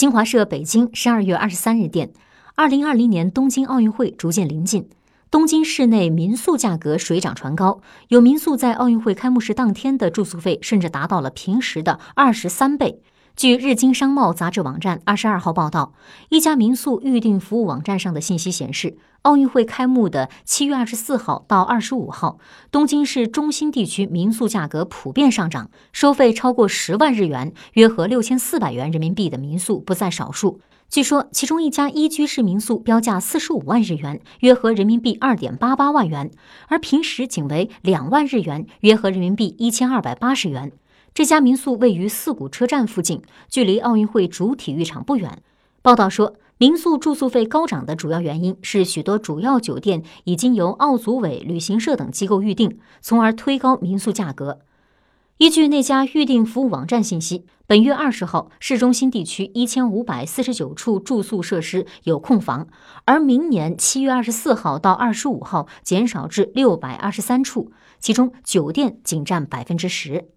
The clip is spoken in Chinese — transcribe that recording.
新华社北京十二月二十三日电，二零二零年东京奥运会逐渐临近，东京市内民宿价格水涨船高，有民宿在奥运会开幕式当天的住宿费甚至达到了平时的二十三倍。据日经商贸杂志网站二十二号报道，一家民宿预订服务网站上的信息显示，奥运会开幕的七月二十四号到二十五号，东京市中心地区民宿价格普遍上涨，收费超过十万日元（约合六千四百元人民币）的民宿不在少数。据说，其中一家一居室民宿标价四十五万日元（约合人民币二点八八万元），而平时仅为两万日元（约合人民币一千二百八十元）。这家民宿位于四谷车站附近，距离奥运会主体育场不远。报道说，民宿住宿费高涨的主要原因是许多主要酒店已经由奥组委、旅行社等机构预订，从而推高民宿价格。依据那家预订服务网站信息，本月二十号，市中心地区一千五百四十九处住宿设施有空房，而明年七月二十四号到二十五号减少至六百二十三处，其中酒店仅占百分之十。